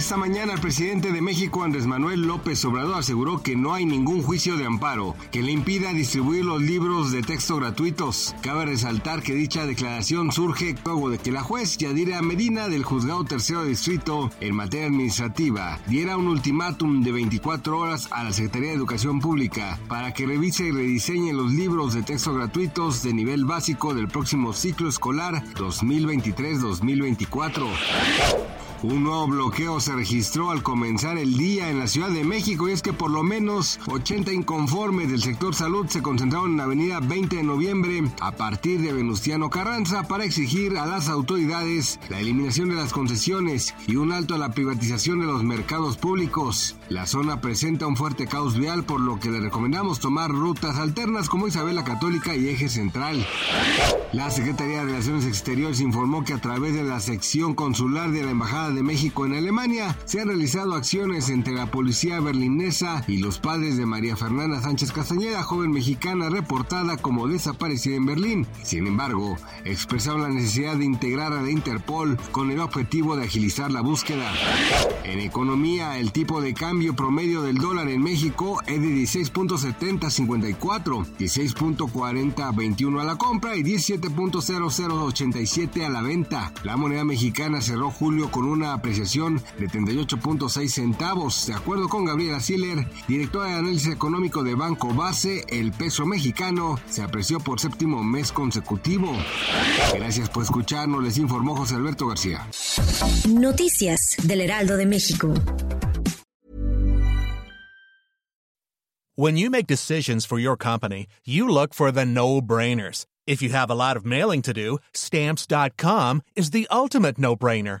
Esta mañana el presidente de México, Andrés Manuel López Obrador, aseguró que no hay ningún juicio de amparo que le impida distribuir los libros de texto gratuitos. Cabe resaltar que dicha declaración surge luego de que la juez Yadira Medina del Juzgado Tercero Distrito en materia administrativa diera un ultimátum de 24 horas a la Secretaría de Educación Pública para que revise y rediseñe los libros de texto gratuitos de nivel básico del próximo ciclo escolar 2023-2024. Un nuevo bloqueo se registró al comenzar el día en la Ciudad de México y es que por lo menos 80 inconformes del sector salud se concentraron en la avenida 20 de noviembre a partir de Venustiano Carranza para exigir a las autoridades la eliminación de las concesiones y un alto a la privatización de los mercados públicos. La zona presenta un fuerte caos vial por lo que le recomendamos tomar rutas alternas como Isabela Católica y Eje Central. La Secretaría de Relaciones Exteriores informó que a través de la sección consular de la Embajada de México en Alemania, se han realizado acciones entre la policía berlinesa y los padres de María Fernanda Sánchez Castañeda, joven mexicana reportada como desaparecida en Berlín. Sin embargo, expresaron la necesidad de integrar a la Interpol con el objetivo de agilizar la búsqueda. En economía, el tipo de cambio promedio del dólar en México es de 16.7054, 16.4021 a la compra y 17.0087 a la venta. La moneda mexicana cerró julio con una apreciación de 38.6 centavos. De acuerdo con Gabriela Siller, directora de análisis económico de Banco Base, el peso mexicano se apreció por séptimo mes consecutivo. Gracias por escucharnos, les informó José Alberto García. Noticias del Heraldo de México. When you make decisions for your company, you look for the no-brainers. If you have a lot of mailing to do, stamps.com is the ultimate no-brainer.